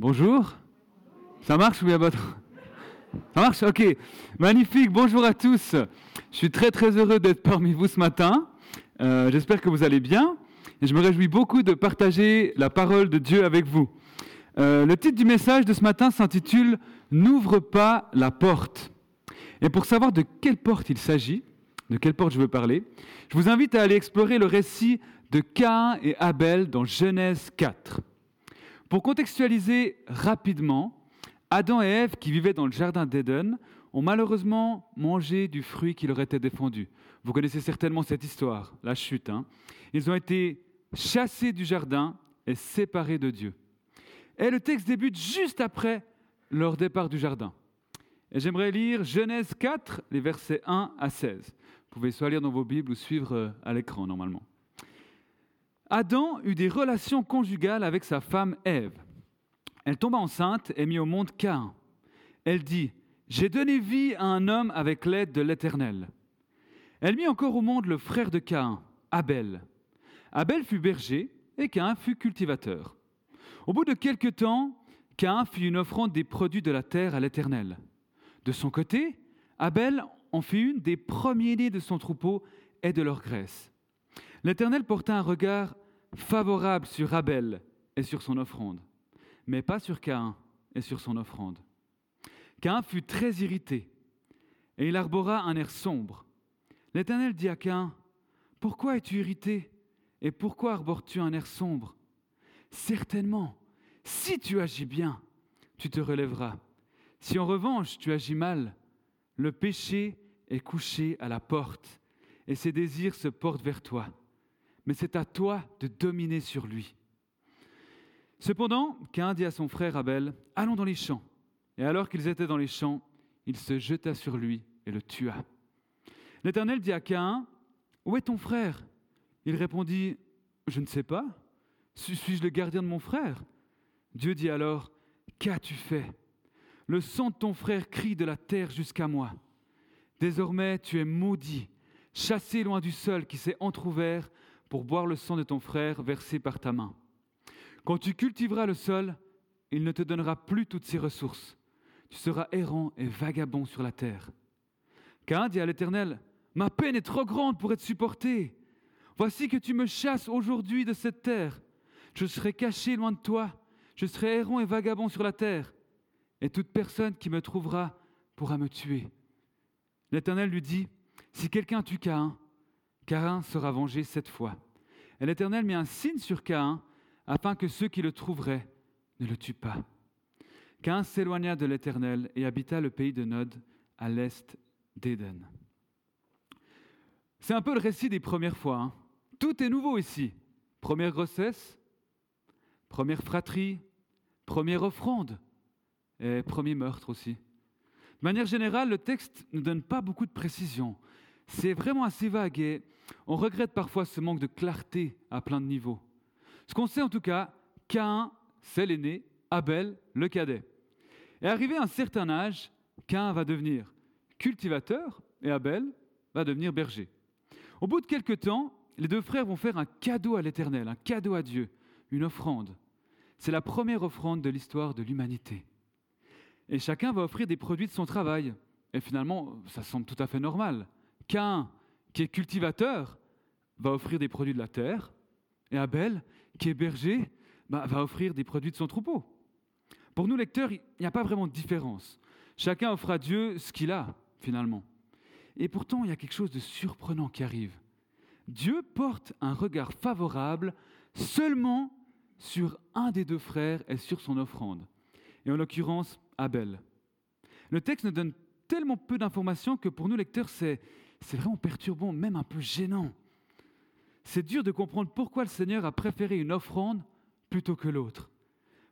Bonjour. Ça marche ou bien votre... Ça marche? Ok. Magnifique. Bonjour à tous. Je suis très très heureux d'être parmi vous ce matin. Euh, j'espère que vous allez bien. Et je me réjouis beaucoup de partager la parole de Dieu avec vous. Euh, le titre du message de ce matin s'intitule N'ouvre pas la porte. Et pour savoir de quelle porte il s'agit, de quelle porte je veux parler, je vous invite à aller explorer le récit de Caïn et Abel dans Genèse 4. Pour contextualiser rapidement, Adam et Ève, qui vivaient dans le jardin d'Éden, ont malheureusement mangé du fruit qui leur était défendu. Vous connaissez certainement cette histoire, la chute. Hein. Ils ont été chassés du jardin et séparés de Dieu. Et le texte débute juste après leur départ du jardin. Et j'aimerais lire Genèse 4, les versets 1 à 16. Vous pouvez soit lire dans vos Bibles ou suivre euh, à l'écran normalement. Adam eut des relations conjugales avec sa femme Ève. Elle tomba enceinte et mit au monde Caïn. Elle dit, J'ai donné vie à un homme avec l'aide de l'Éternel. Elle mit encore au monde le frère de Caïn, Abel. Abel fut berger et Caïn fut cultivateur. Au bout de quelque temps, Caïn fit une offrande des produits de la terre à l'Éternel. De son côté, Abel en fit une des premiers-nés de son troupeau et de leur graisse. L'Éternel porta un regard favorable sur Abel et sur son offrande, mais pas sur Caïn et sur son offrande. Caïn fut très irrité et il arbora un air sombre. L'Éternel dit à Caïn, Pourquoi es-tu irrité et pourquoi arbores-tu un air sombre? Certainement, si tu agis bien, tu te relèveras. Si en revanche tu agis mal, le péché est couché à la porte et ses désirs se portent vers toi mais c'est à toi de dominer sur lui. Cependant, Cain dit à son frère Abel, Allons dans les champs. Et alors qu'ils étaient dans les champs, il se jeta sur lui et le tua. L'Éternel dit à Cain, Où est ton frère? Il répondit, Je ne sais pas. Suis-je le gardien de mon frère? Dieu dit alors, Qu'as-tu fait? Le sang de ton frère crie de la terre jusqu'à moi. Désormais tu es maudit, chassé loin du sol qui s'est entr'ouvert pour boire le sang de ton frère versé par ta main. Quand tu cultiveras le sol, il ne te donnera plus toutes ses ressources. Tu seras errant et vagabond sur la terre. Cain dit à l'Éternel, Ma peine est trop grande pour être supportée. Voici que tu me chasses aujourd'hui de cette terre. Je serai caché loin de toi. Je serai errant et vagabond sur la terre. Et toute personne qui me trouvera pourra me tuer. L'Éternel lui dit, Si quelqu'un tue Cain, Caïn sera vengé cette fois. Et l'Éternel mit un signe sur Caïn afin que ceux qui le trouveraient ne le tuent pas. Caïn s'éloigna de l'Éternel et habita le pays de Nod à l'est d'Éden. C'est un peu le récit des premières fois. Hein. Tout est nouveau ici. Première grossesse, première fratrie, première offrande et premier meurtre aussi. De manière générale, le texte ne donne pas beaucoup de précisions c'est vraiment assez vague et on regrette parfois ce manque de clarté à plein de niveaux. Ce qu'on sait en tout cas, Cain, c'est l'aîné, Abel, le cadet. Et arrivé à un certain âge, Cain va devenir cultivateur et Abel va devenir berger. Au bout de quelques temps, les deux frères vont faire un cadeau à l'Éternel, un cadeau à Dieu, une offrande. C'est la première offrande de l'histoire de l'humanité. Et chacun va offrir des produits de son travail. Et finalement, ça semble tout à fait normal. Cain, qui est cultivateur, va offrir des produits de la terre, et Abel, qui est berger, bah, va offrir des produits de son troupeau. Pour nous, lecteurs, il n'y a pas vraiment de différence. Chacun offre à Dieu ce qu'il a, finalement. Et pourtant, il y a quelque chose de surprenant qui arrive. Dieu porte un regard favorable seulement sur un des deux frères et sur son offrande, et en l'occurrence Abel. Le texte ne donne tellement peu d'informations que pour nous lecteurs, c'est c'est vraiment perturbant, même un peu gênant. C'est dur de comprendre pourquoi le Seigneur a préféré une offrande plutôt que l'autre.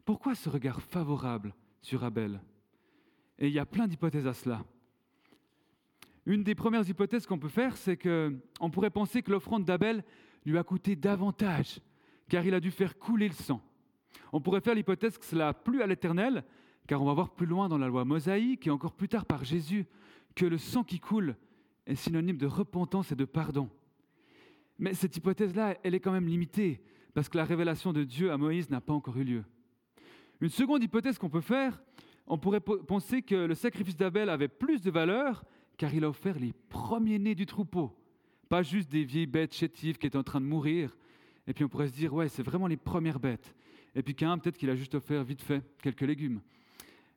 Pourquoi ce regard favorable sur Abel? Et il y a plein d'hypothèses à cela. Une des premières hypothèses qu'on peut faire, c'est qu'on pourrait penser que l'offrande d'Abel lui a coûté davantage, car il a dû faire couler le sang. On pourrait faire l'hypothèse que cela a plu à l'Éternel, car on va voir plus loin dans la loi mosaïque et encore plus tard par Jésus que le sang qui coule est synonyme de repentance et de pardon. Mais cette hypothèse-là, elle est quand même limitée, parce que la révélation de Dieu à Moïse n'a pas encore eu lieu. Une seconde hypothèse qu'on peut faire, on pourrait penser que le sacrifice d'Abel avait plus de valeur car il a offert les premiers-nés du troupeau, pas juste des vieilles bêtes chétives qui étaient en train de mourir. Et puis on pourrait se dire, ouais, c'est vraiment les premières bêtes. Et puis Cain, peut-être qu'il a juste offert vite fait quelques légumes.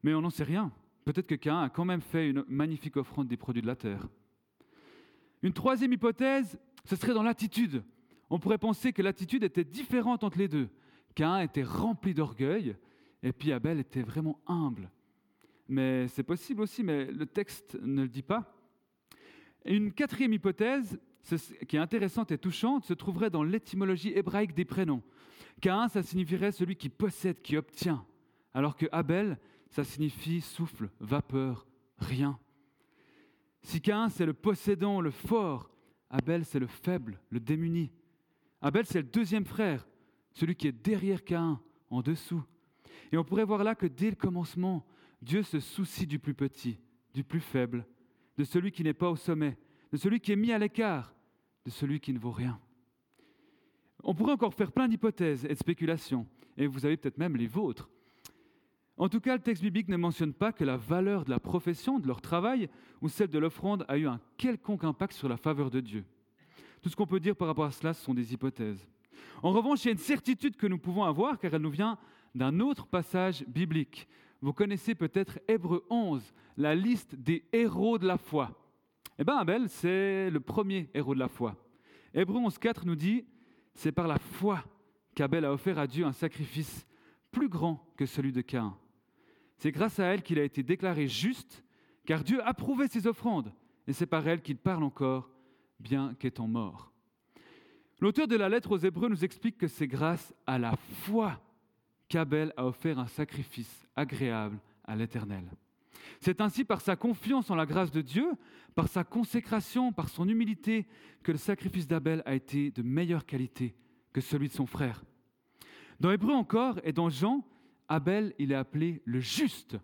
Mais on n'en sait rien. Peut-être que Cain a quand même fait une magnifique offrande des produits de la terre. Une troisième hypothèse, ce serait dans l'attitude. On pourrait penser que l'attitude était différente entre les deux. Cain était rempli d'orgueil, et puis Abel était vraiment humble. Mais c'est possible aussi, mais le texte ne le dit pas. une quatrième hypothèse, qui est intéressante et touchante, se trouverait dans l'étymologie hébraïque des prénoms. Cain, ça signifierait celui qui possède, qui obtient, alors que Abel, ça signifie souffle, vapeur, rien. Si Cain, c'est le possédant, le fort, Abel, c'est le faible, le démuni. Abel, c'est le deuxième frère, celui qui est derrière Cain, en dessous. Et on pourrait voir là que dès le commencement, Dieu se soucie du plus petit, du plus faible, de celui qui n'est pas au sommet, de celui qui est mis à l'écart, de celui qui ne vaut rien. On pourrait encore faire plein d'hypothèses et de spéculations, et vous avez peut-être même les vôtres. En tout cas, le texte biblique ne mentionne pas que la valeur de la profession, de leur travail ou celle de l'offrande a eu un quelconque impact sur la faveur de Dieu. Tout ce qu'on peut dire par rapport à cela, ce sont des hypothèses. En revanche, il y a une certitude que nous pouvons avoir, car elle nous vient d'un autre passage biblique. Vous connaissez peut-être Hébreu 11, la liste des héros de la foi. Eh bien, Abel, c'est le premier héros de la foi. Hébreu 11.4 nous dit, c'est par la foi qu'Abel a offert à Dieu un sacrifice plus grand que celui de Cain. C'est grâce à elle qu'il a été déclaré juste, car Dieu approuvait ses offrandes, et c'est par elle qu'il parle encore, bien qu'étant mort. L'auteur de la lettre aux Hébreux nous explique que c'est grâce à la foi qu'Abel a offert un sacrifice agréable à l'Éternel. C'est ainsi par sa confiance en la grâce de Dieu, par sa consécration, par son humilité, que le sacrifice d'Abel a été de meilleure qualité que celui de son frère. Dans Hébreu encore et dans Jean, Abel, il est appelé le juste.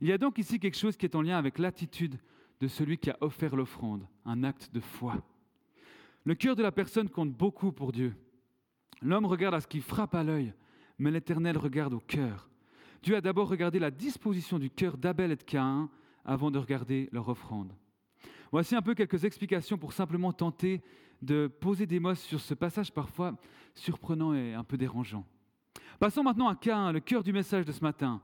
Il y a donc ici quelque chose qui est en lien avec l'attitude de celui qui a offert l'offrande, un acte de foi. Le cœur de la personne compte beaucoup pour Dieu. L'homme regarde à ce qui frappe à l'œil, mais l'Éternel regarde au cœur. Dieu a d'abord regardé la disposition du cœur d'Abel et de Caïn avant de regarder leur offrande. Voici un peu quelques explications pour simplement tenter de poser des mots sur ce passage parfois surprenant et un peu dérangeant. Passons maintenant à Caïn, le cœur du message de ce matin.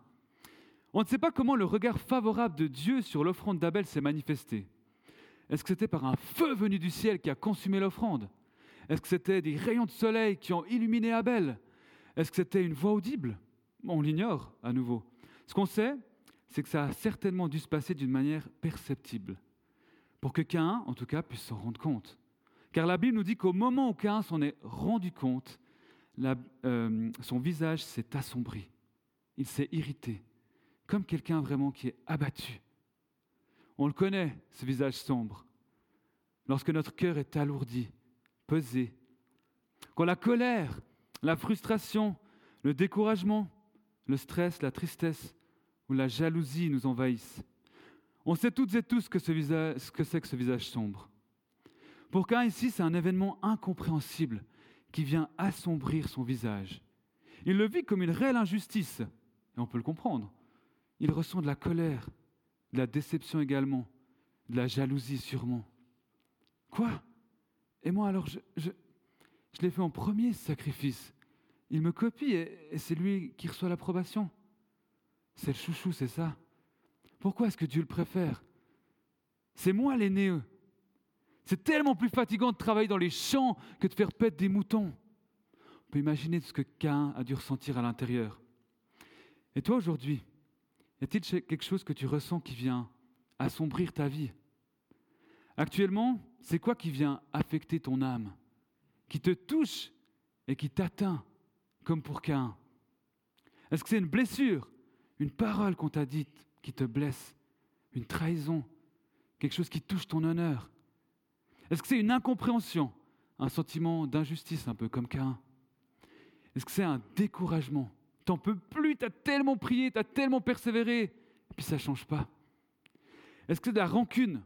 On ne sait pas comment le regard favorable de Dieu sur l'offrande d'Abel s'est manifesté. Est-ce que c'était par un feu venu du ciel qui a consumé l'offrande? Est-ce que c'était des rayons de soleil qui ont illuminé Abel? Est-ce que c'était une voix audible? On l'ignore à nouveau. Ce qu'on sait, c'est que ça a certainement dû se passer d'une manière perceptible, pour que Cain, en tout cas, puisse s'en rendre compte. Car la Bible nous dit qu'au moment où Cain s'en est rendu compte, euh, son visage s'est assombri, il s'est irrité, comme quelqu'un vraiment qui est abattu. On le connaît, ce visage sombre. Lorsque notre cœur est alourdi, pesé, quand la colère, la frustration, le découragement, le stress, la tristesse ou la jalousie nous envahissent. On sait toutes et tous que ce, que c'est que ce visage sombre. Pour qu'un ici, c'est un événement incompréhensible qui vient assombrir son visage. Il le vit comme une réelle injustice, et on peut le comprendre. Il ressent de la colère, de la déception également, de la jalousie sûrement. Quoi? Et moi alors, je, je, l'ai fait en premier, ce sacrifice. Il me copie et, c'est lui qui reçoit l'approbation. C'est le chouchou, c'est ça. Pourquoi est-ce que Dieu le préfère? C'est moi l'aîné. C'est tellement plus fatigant de travailler dans les champs que de faire paître des moutons. On peut imaginer ce que Cain a dû ressentir à l'intérieur. Et toi aujourd'hui, y a-t-il quelque chose que tu ressens qui vient assombrir ta vie? Actuellement, c'est quoi qui vient affecter ton âme Qui te touche et qui t'atteint, comme pour Cain? Est-ce que c'est une blessure Une parole qu'on t'a dite qui te blesse Une trahison Quelque chose qui touche ton honneur? Est-ce que c'est une incompréhension Un sentiment d'injustice un peu comme Cain Est-ce que c'est un découragement? T'en peux plus, t'as tellement prié, t'as tellement persévéré, et puis ça ne change pas. Est-ce que c'est de la rancune?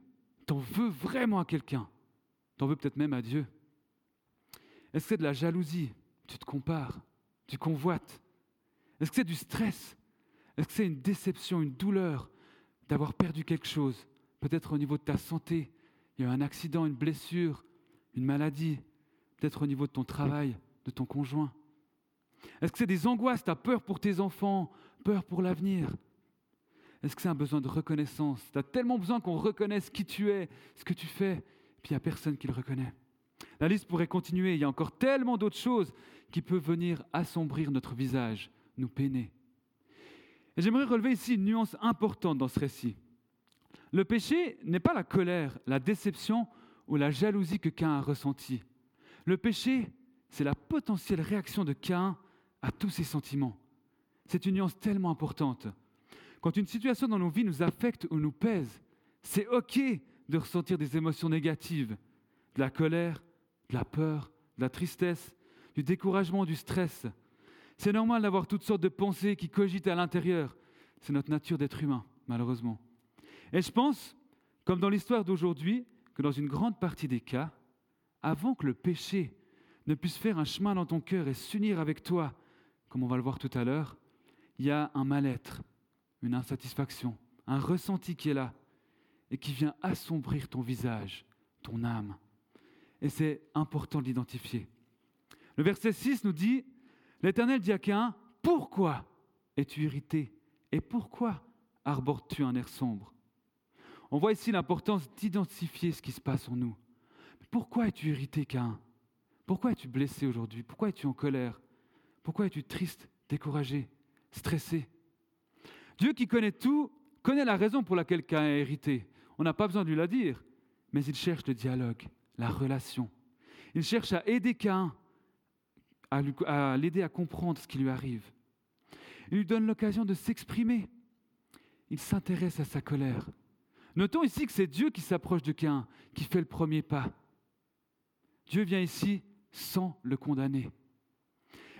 T'en veux vraiment à quelqu'un? T'en veux peut-être même à Dieu. Est-ce que c'est de la jalousie? Tu te compares, tu convoites. Est-ce que c'est du stress? Est-ce que c'est une déception, une douleur d'avoir perdu quelque chose Peut-être au niveau de ta santé, un accident, une blessure, une maladie, peut-être au niveau de ton travail, de ton conjoint. Est-ce que c'est des angoisses, tu as peur pour tes enfants, peur pour l'avenir? Est-ce que c'est un besoin de reconnaissance? Tu as tellement besoin qu'on reconnaisse qui tu es, ce que tu fais, puis il n'y a personne qui le reconnaît. La liste pourrait continuer, il y a encore tellement d'autres choses qui peuvent venir assombrir notre visage, nous peiner. Et j'aimerais relever ici une nuance importante dans ce récit. Le péché n'est pas la colère, la déception ou la jalousie que Cain a ressentie. Le péché, c'est la potentielle réaction de Cain à tous ses sentiments. C'est une nuance tellement importante. Quand une situation dans nos vies nous affecte ou nous pèse, c'est OK de ressentir des émotions négatives, de la colère, de la peur, de la tristesse, du découragement, du stress. C'est normal d'avoir toutes sortes de pensées qui cogitent à l'intérieur. C'est notre nature d'être humain, malheureusement. Et je pense, comme dans l'histoire d'aujourd'hui, que dans une grande partie des cas, avant que le péché ne puisse faire un chemin dans ton cœur et s'unir avec toi, comme on va le voir tout à l'heure, il y a un mal-être, une insatisfaction, un ressenti qui est là et qui vient assombrir ton visage, ton âme. Et c'est important de l'identifier. Le verset 6 nous dit, l'Éternel dit à Cain, pourquoi es-tu irrité et pourquoi arbores-tu un air sombre? On voit ici l'importance d'identifier ce qui se passe en nous. pourquoi es-tu irrité, Cain? Pourquoi es-tu blessé aujourd'hui? Pourquoi es-tu en colère? Pourquoi es-tu triste, découragé, stressé? Dieu qui connaît tout, connaît la raison pour laquelle Cain est hérité. On n'a pas besoin de lui la dire, mais il cherche le dialogue, la relation. Il cherche à aider Cain, à l'aider à comprendre ce qui lui arrive. Il lui donne l'occasion de s'exprimer. Il s'intéresse à sa colère. Notons ici que c'est Dieu qui s'approche de Cain, qui fait le premier pas. Dieu vient ici sans le condamner.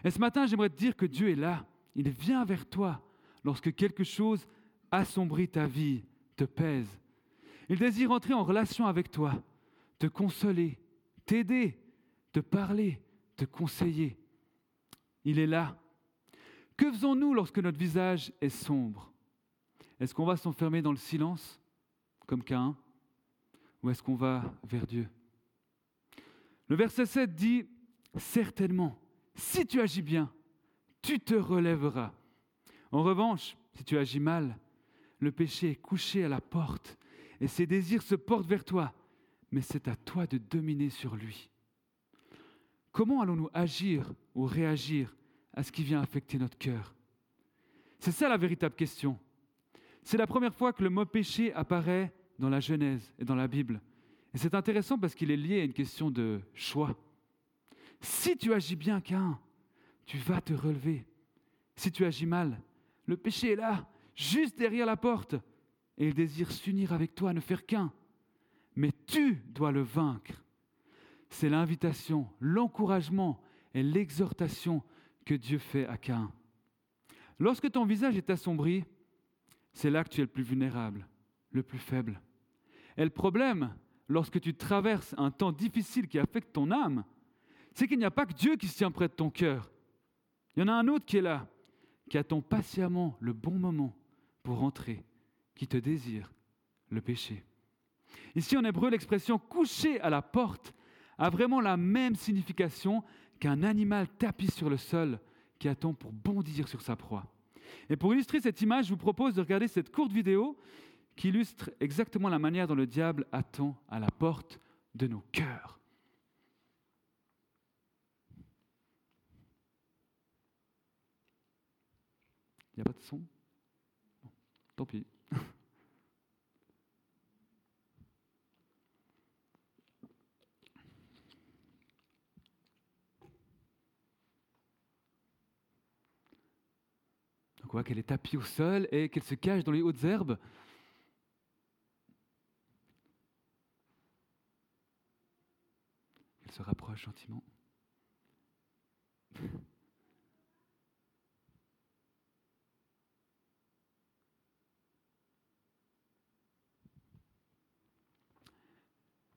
Et ce matin, j'aimerais te dire que Dieu est là. Il vient vers toi lorsque quelque chose assombrit ta vie, te pèse. Il désire entrer en relation avec toi, te consoler, t'aider, te parler, te conseiller. Il est là. Que faisons-nous lorsque notre visage est sombre? Est-ce qu'on va s'enfermer dans le silence, comme Cain, ou est-ce qu'on va vers Dieu? Le verset 7 dit, certainement, si tu agis bien, tu te relèveras. En revanche, si tu agis mal, le péché est couché à la porte et ses désirs se portent vers toi, mais c'est à toi de dominer sur lui. Comment allons-nous agir ou réagir à ce qui vient affecter notre cœur? C'est ça la véritable question. C'est la première fois que le mot péché apparaît dans la Genèse et dans la Bible. Et c'est intéressant parce qu'il est lié à une question de choix. Si tu agis bien, Cain, tu vas te relever. Si tu agis mal, le péché est là, juste derrière la porte, et il désire s'unir avec toi, ne faire qu'un. Mais tu dois le vaincre. C'est l'invitation, l'encouragement et l'exhortation que Dieu fait à Cain. Lorsque ton visage est assombri, c'est là que tu es le plus vulnérable, le plus faible. Et le problème, lorsque tu traverses un temps difficile qui affecte ton âme, c'est qu'il n'y a pas que Dieu qui se tient près de ton cœur. Il y en a un autre qui est là, qui attend patiemment le bon moment pour entrer, qui te désire le péché. Ici en hébreu, l'expression coucher à la porte a vraiment la même signification qu'un animal tapis sur le sol qui attend pour bondir sur sa proie. Et pour illustrer cette image, je vous propose de regarder cette courte vidéo qui illustre exactement la manière dont le diable attend à la porte de nos cœurs. Il n'y a pas de son? Tant pis. Donc on voit qu'elle est tapie au sol et qu'elle se cache dans les hautes herbes. Se rapproche gentiment.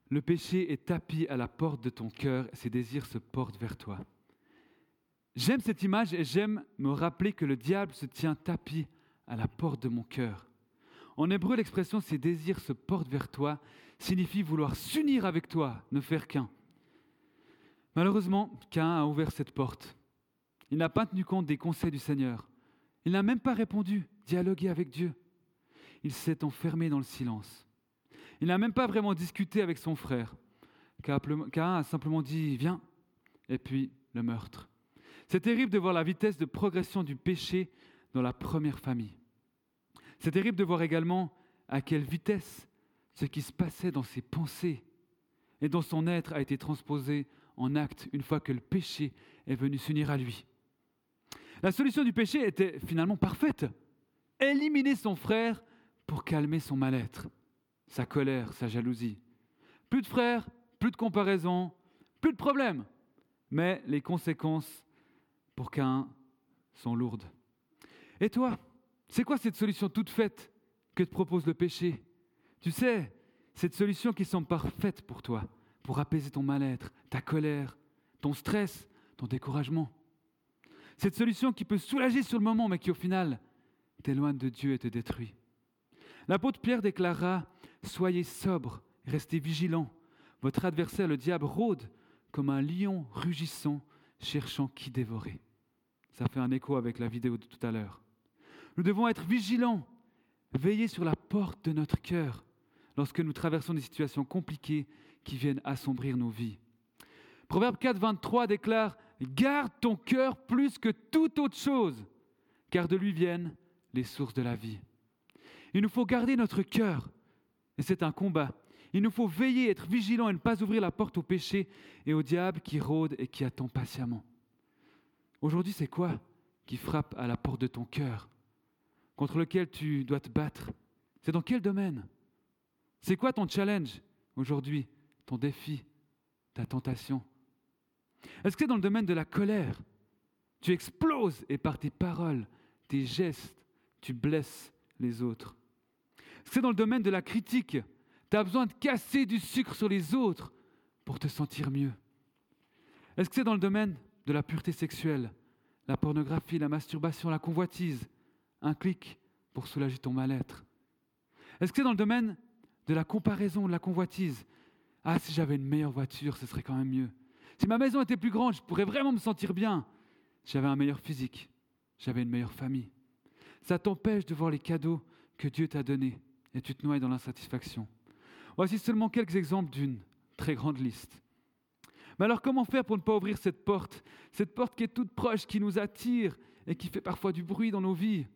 Le péché est tapis à la porte de ton cœur, ses désirs se portent vers toi. J'aime cette image et j'aime me rappeler que le diable se tient tapis à la porte de mon cœur. En hébreu, l'expression ses désirs se portent vers toi signifie vouloir s'unir avec toi, ne faire qu'un. Malheureusement, Cain a ouvert cette porte. Il n'a pas tenu compte des conseils du Seigneur. Il n'a même pas répondu, dialogué avec Dieu. Il s'est enfermé dans le silence. Il n'a même pas vraiment discuté avec son frère. Cain a simplement dit Viens, et puis le meurtre. C'est terrible de voir la vitesse de progression du péché dans la première famille. C'est terrible de voir également à quelle vitesse ce qui se passait dans ses pensées et dans son être a été transposé en acte une fois que le péché est venu s'unir à lui. La solution du péché était finalement parfaite. Éliminer son frère pour calmer son mal-être, sa colère, sa jalousie. Plus de frères, plus de comparaison, plus de problèmes. Mais les conséquences pour qu'un sont lourdes. Et toi, c'est quoi cette solution toute faite que te propose le péché? Tu sais, cette solution qui semble parfaite pour toi, pour apaiser ton mal-être, ta colère, ton stress, ton découragement. Cette solution qui peut soulager sur le moment, mais qui au final t'éloigne de Dieu et te détruit. L'apôtre Pierre déclara Soyez sobres, restez vigilants. Votre adversaire, le diable, rôde comme un lion rugissant, cherchant qui dévorer. Ça fait un écho avec la vidéo de tout à l'heure. Nous devons être vigilants, veiller sur la porte de notre cœur lorsque nous traversons des situations compliquées qui viennent assombrir nos vies. Proverbe 4, 23 déclare Garde ton cœur plus que toute autre chose, car de lui viennent les sources de la vie. Il nous faut garder notre cœur, et c'est un combat. Il nous faut veiller, être vigilants et ne pas ouvrir la porte au péché et au diable qui rôde et qui attend patiemment. Aujourd'hui, c'est quoi qui frappe à la porte de ton cœur, contre lequel tu dois te battre? C'est dans quel domaine? C'est quoi ton challenge aujourd'hui, ton défi, ta tentation est-ce que c'est dans le domaine de la colère? Tu exploses et par tes paroles, tes gestes, tu blesses les autres. Est-ce que c'est dans le domaine de la critique? Tu as besoin de casser du sucre sur les autres pour te sentir mieux. Est-ce que c'est dans le domaine de la pureté sexuelle, la pornographie, la masturbation, la convoitise Un clic pour soulager ton mal-être. Est-ce que c'est dans le domaine de la comparaison, de la convoitise? Ah, si j'avais une meilleure voiture, ce serait quand même mieux. Si ma maison était plus grande, je pourrais vraiment me sentir bien. J'avais un meilleur physique, j'avais une meilleure famille. Ça t'empêche de voir les cadeaux que Dieu t'a donnés et tu te noies dans l'insatisfaction. Voici seulement quelques exemples d'une très grande liste. Mais alors comment faire pour ne pas ouvrir cette porte? Cette porte qui est toute proche, qui nous attire et qui fait parfois du bruit dans nos vies.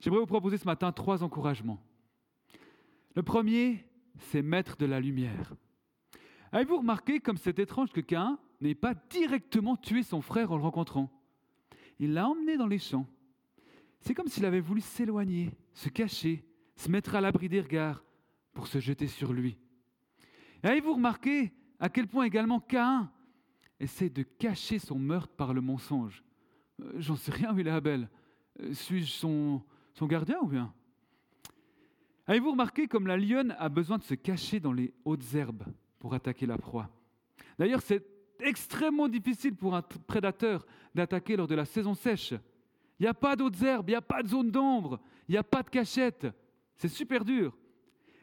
J'aimerais vous proposer ce matin trois encouragements. Le premier, c'est mettre de la lumière. Avez-vous remarqué comme c'est étrange que Cain n'ait pas directement tué son frère en le rencontrant? Il l'a emmené dans les champs. C'est comme s'il avait voulu s'éloigner, se cacher, se mettre à l'abri des regards pour se jeter sur lui. Avez-vous remarqué à quel point également Cain essaie de cacher son meurtre par le mensonge? Euh, J'en sais rien, est Abel. Euh, suis-je son gardien ou bien? Avez-vous remarqué comme la lionne a besoin de se cacher dans les hautes herbes? Pour attaquer la proie. D'ailleurs, c'est extrêmement difficile pour un prédateur d'attaquer lors de la saison sèche. Il n'y a pas d'autres herbes, il n'y a pas de zone d'ombre, il n'y a pas de cachette. C'est super dur.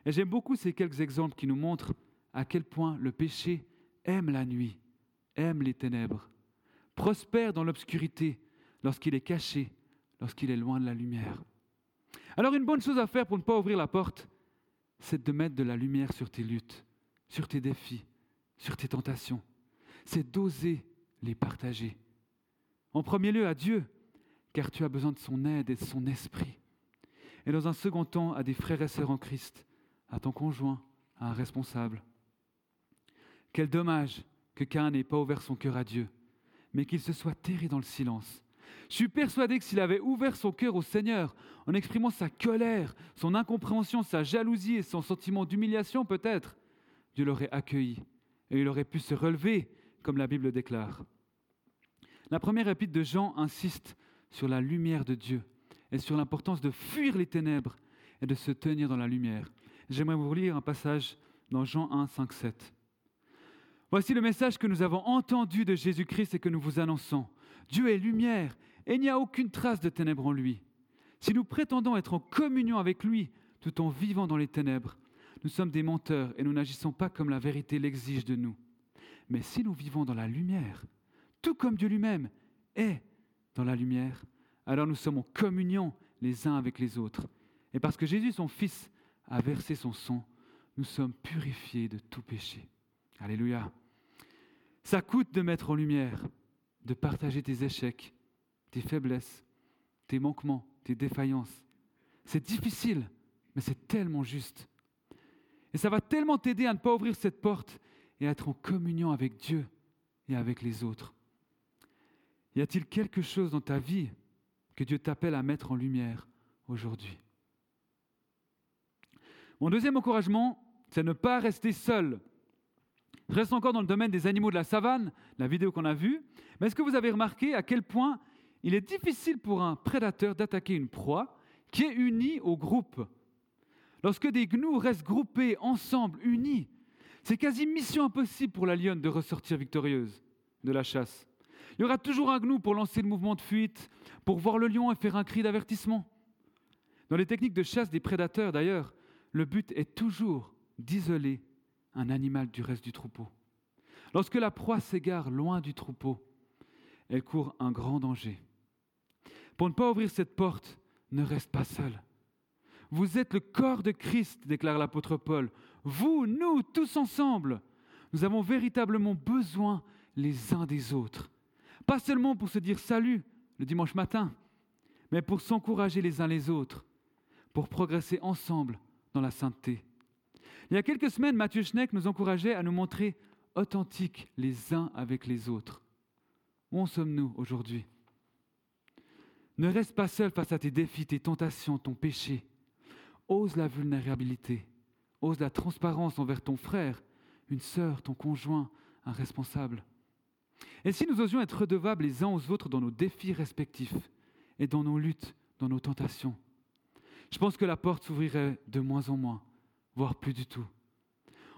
Et j'aime beaucoup ces quelques exemples qui nous montrent à quel point le péché aime la nuit, aime les ténèbres, prospère dans l'obscurité lorsqu'il est caché, lorsqu'il est loin de la lumière. Alors une bonne chose à faire pour ne pas ouvrir la porte, c'est de mettre de la lumière sur tes luttes, sur tes défis, sur tes tentations. C'est d'oser les partager. En premier lieu à Dieu, car tu as besoin de son aide et de son esprit. Et dans un second temps à des frères et sœurs en Christ, à ton conjoint, à un responsable. Quel dommage que Cain n'ait pas ouvert son cœur à Dieu, mais qu'il se soit terré dans le silence. Je suis persuadé que s'il avait ouvert son cœur au Seigneur, en exprimant sa colère, son incompréhension, sa jalousie et son sentiment d'humiliation peut-être, Dieu l'aurait accueilli et il aurait pu se relever, comme la Bible déclare. La première épître de Jean insiste sur la lumière de Dieu et sur l'importance de fuir les ténèbres et de se tenir dans la lumière. J'aimerais vous lire un passage dans Jean 1, 5, 7. Voici le message que nous avons entendu de Jésus-Christ et que nous vous annonçons. Dieu est lumière et il n'y a aucune trace de ténèbres en lui. Si nous prétendons être en communion avec lui tout en vivant dans les ténèbres, nous sommes des menteurs et nous n'agissons pas comme la vérité l'exige de nous. Mais si nous vivons dans la lumière, tout comme Dieu lui-même est dans la lumière, alors nous sommes en communion les uns avec les autres. Et parce que Jésus, son Fils, a versé son sang, nous sommes purifiés de tout péché. Alléluia. Ça coûte de mettre en lumière, de partager tes échecs, tes faiblesses, tes manquements, tes défaillances. C'est difficile, mais c'est tellement juste. Et ça va tellement t'aider à ne pas ouvrir cette porte et à être en communion avec Dieu et avec les autres. Y a-t-il quelque chose dans ta vie que Dieu t'appelle à mettre en lumière aujourd'hui? Mon deuxième encouragement, c'est ne pas rester seul. Reste encore dans le domaine des animaux de la savane, la vidéo qu'on a vue, mais est-ce que vous avez remarqué à quel point il est difficile pour un prédateur d'attaquer une proie qui est unie au groupe? Lorsque des gnous restent groupés ensemble, unis, c'est quasi mission impossible pour la lionne de ressortir victorieuse de la chasse. Il y aura toujours un gnou pour lancer le mouvement de fuite, pour voir le lion et faire un cri d'avertissement. Dans les techniques de chasse des prédateurs, d'ailleurs, le but est toujours d'isoler un animal du reste du troupeau. Lorsque la proie s'égare loin du troupeau, elle court un grand danger. Pour ne pas ouvrir cette porte, ne reste pas seul. Vous êtes le corps de Christ, déclare l'apôtre Paul. Vous, nous, tous ensemble, nous avons véritablement besoin les uns des autres. Pas seulement pour se dire salut le dimanche matin, mais pour s'encourager les uns les autres, pour progresser ensemble dans la sainteté. Il y a quelques semaines, Mathieu Schneck nous encourageait à nous montrer authentiques les uns avec les autres. Où en sommes-nous aujourd'hui? Ne reste pas seul face à tes défis, tes tentations, ton péché. Ose la vulnérabilité, ose la transparence envers ton frère, une sœur, ton conjoint, un responsable. Et si nous osions être redevables les uns aux autres dans nos défis respectifs et dans nos luttes, dans nos tentations, je pense que la porte s'ouvrirait de moins en moins, voire plus du tout.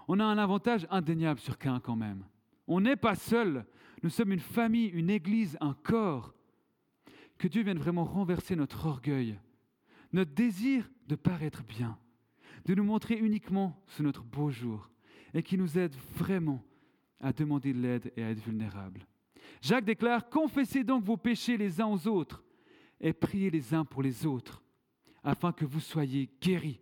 On a un avantage indéniable sur qu'un quand même. On n'est pas seul, nous sommes une famille, une église, un corps. Que Dieu vienne vraiment renverser notre orgueil, notre désir de paraître bien, de nous montrer uniquement sous notre beau jour, et qui nous aide vraiment à demander de l'aide et à être vulnérable. Jacques déclare, confessez donc vos péchés les uns aux autres et priez les uns pour les autres, afin que vous soyez guéris.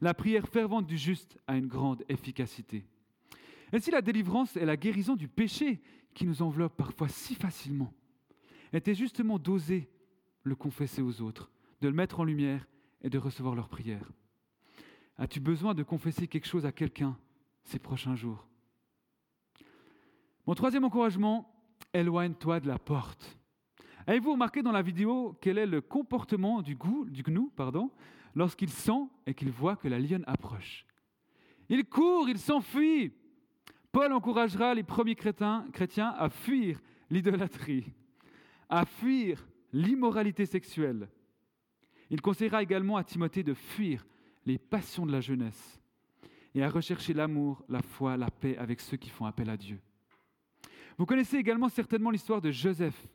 La prière fervente du juste a une grande efficacité. Et si la délivrance et la guérison du péché qui nous enveloppe parfois si facilement était justement d'oser le confesser aux autres, de le mettre en lumière et de recevoir leur prière As-tu besoin de confesser quelque chose à quelqu'un ces prochains jours? Mon troisième encouragement, éloigne-toi de la porte. Avez-vous remarqué dans la vidéo quel est le comportement du, goût, du gnou pardon, lorsqu'il sent et qu'il voit que la lionne approche? Il court, il s'enfuit. Paul encouragera les premiers chrétiens à fuir l'idolâtrie, à fuir l'immoralité sexuelle. Il conseillera également à Timothée de fuir les passions de la jeunesse et à rechercher l'amour, la foi, la paix avec ceux qui font appel à Dieu. Vous connaissez également certainement l'histoire de Joseph.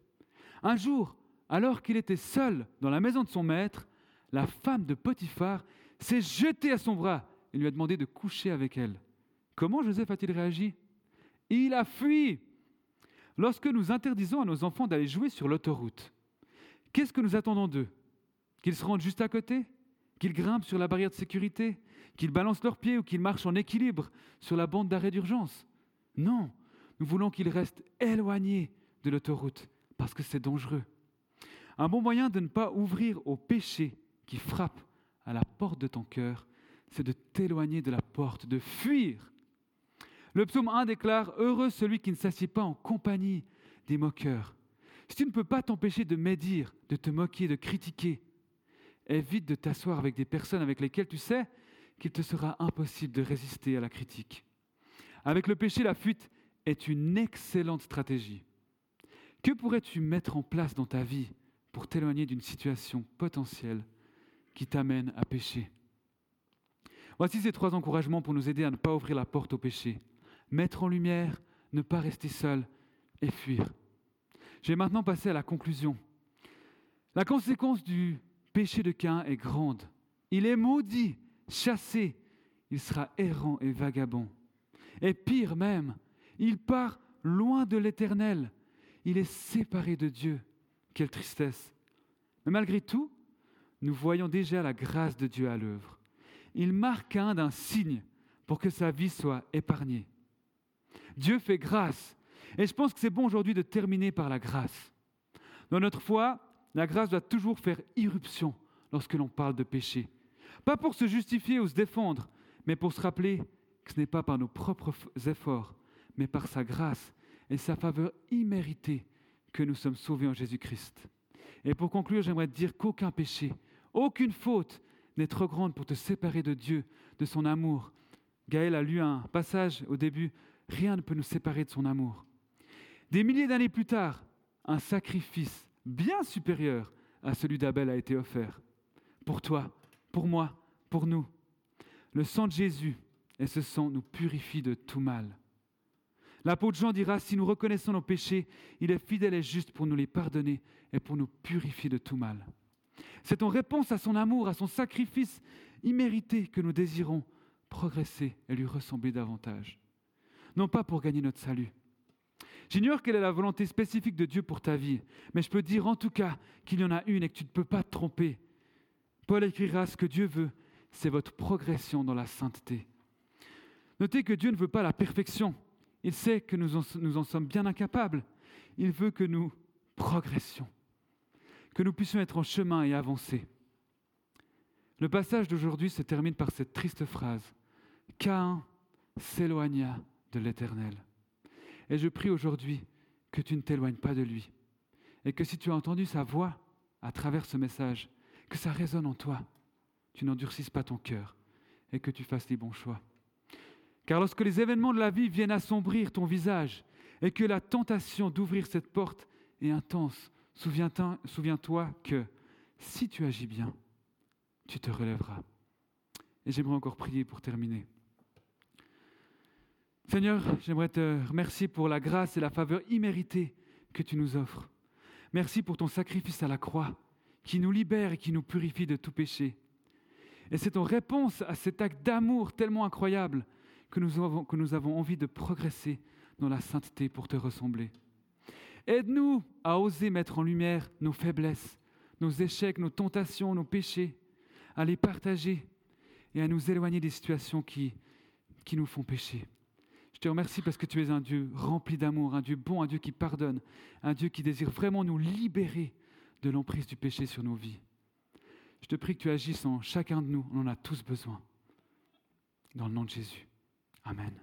Un jour, alors qu'il était seul dans la maison de son maître, la femme de Potiphar s'est jetée à son bras et lui a demandé de coucher avec elle. Comment Joseph a-t-il réagi? Il a fui. Lorsque nous interdisons à nos enfants d'aller jouer sur l'autoroute, qu'est-ce que nous attendons d'eux? Qu'ils se rendent juste à côté Qu'ils grimpent sur la barrière de sécurité Qu'ils balancent leurs pieds ou qu'ils marchent en équilibre sur la bande d'arrêt d'urgence Non, nous voulons qu'ils restent éloignés de l'autoroute parce que c'est dangereux. Un bon moyen de ne pas ouvrir au péché qui frappe à la porte de ton cœur, c'est de t'éloigner de la porte, de fuir. Le psaume 1 déclare Heureux celui qui ne s'assied pas en compagnie des moqueurs. Si tu ne peux pas t'empêcher de médire, de te moquer, de critiquer, évite de t'asseoir avec des personnes avec lesquelles tu sais qu'il te sera impossible de résister à la critique. Avec le péché, la fuite est une excellente stratégie. Que pourrais-tu mettre en place dans ta vie pour t'éloigner d'une situation potentielle qui t'amène à pécher? Voici ces trois encouragements pour nous aider à ne pas ouvrir la porte au péché. Mettre en lumière, ne pas rester seul et fuir. Je vais maintenant passer à la conclusion. La conséquence du péché de Cain est grande. Il est maudit, chassé, il sera errant et vagabond. Et pire même, il part loin de l'Éternel. Il est séparé de Dieu. Quelle tristesse. Mais malgré tout, nous voyons déjà la grâce de Dieu à l'œuvre. Il marque un d'un signe pour que sa vie soit épargnée. Dieu fait grâce. Et je pense que c'est bon aujourd'hui de terminer par la grâce. Dans notre foi, la grâce doit toujours faire irruption lorsque l'on parle de péché. Pas pour se justifier ou se défendre, mais pour se rappeler que ce n'est pas par nos propres efforts, mais par sa grâce et sa faveur imméritée que nous sommes sauvés en Jésus-Christ. Et pour conclure, j'aimerais dire qu'aucun péché, aucune faute n'est trop grande pour te séparer de Dieu, de son amour. Gaël a lu un passage au début, rien ne peut nous séparer de son amour. Des milliers d'années plus tard, un sacrifice bien supérieur à celui d'Abel a été offert. Pour toi, pour moi, pour nous. Le sang de Jésus et ce sang nous purifie de tout mal. L'apôtre Jean dira, si nous reconnaissons nos péchés, il est fidèle et juste pour nous les pardonner et pour nous purifier de tout mal. C'est en réponse à son amour, à son sacrifice immérité que nous désirons progresser et lui ressembler davantage. Non pas pour gagner notre salut. J'ignore quelle est la volonté spécifique de Dieu pour ta vie, mais je peux dire en tout cas qu'il y en a une et que tu ne peux pas te tromper. Paul écrira ce que Dieu veut, c'est votre progression dans la sainteté. Notez que Dieu ne veut pas la perfection. Il sait que nous en, nous en sommes bien incapables. Il veut que nous progressions que nous puissions être en chemin et avancer. Le passage d'aujourd'hui se termine par cette triste phrase. Cain s'éloigna de l'Éternel. Et je prie aujourd'hui que tu ne t'éloignes pas de lui. Et que si tu as entendu sa voix à travers ce message, que ça résonne en toi, tu n'endurcisses pas ton cœur et que tu fasses les bons choix. Car lorsque les événements de la vie viennent assombrir ton visage et que la tentation d'ouvrir cette porte est intense, Souviens-toi que si tu agis bien, tu te relèveras. Et j'aimerais encore prier pour terminer. Seigneur, j'aimerais te remercier pour la grâce et la faveur imméritée que tu nous offres. Merci pour ton sacrifice à la croix qui nous libère et qui nous purifie de tout péché. Et c'est en réponse à cet acte d'amour tellement incroyable que nous, avons, que nous avons envie de progresser dans la sainteté pour te ressembler. Aide-nous à oser mettre en lumière nos faiblesses, nos échecs, nos tentations, nos péchés, à les partager et à nous éloigner des situations qui, qui nous font pécher. Je te remercie parce que tu es un Dieu rempli d'amour, un Dieu bon, un Dieu qui pardonne, un Dieu qui désire vraiment nous libérer de l'emprise du péché sur nos vies. Je te prie que tu agisses en chacun de nous, on en a tous besoin. Dans le nom de Jésus. Amen.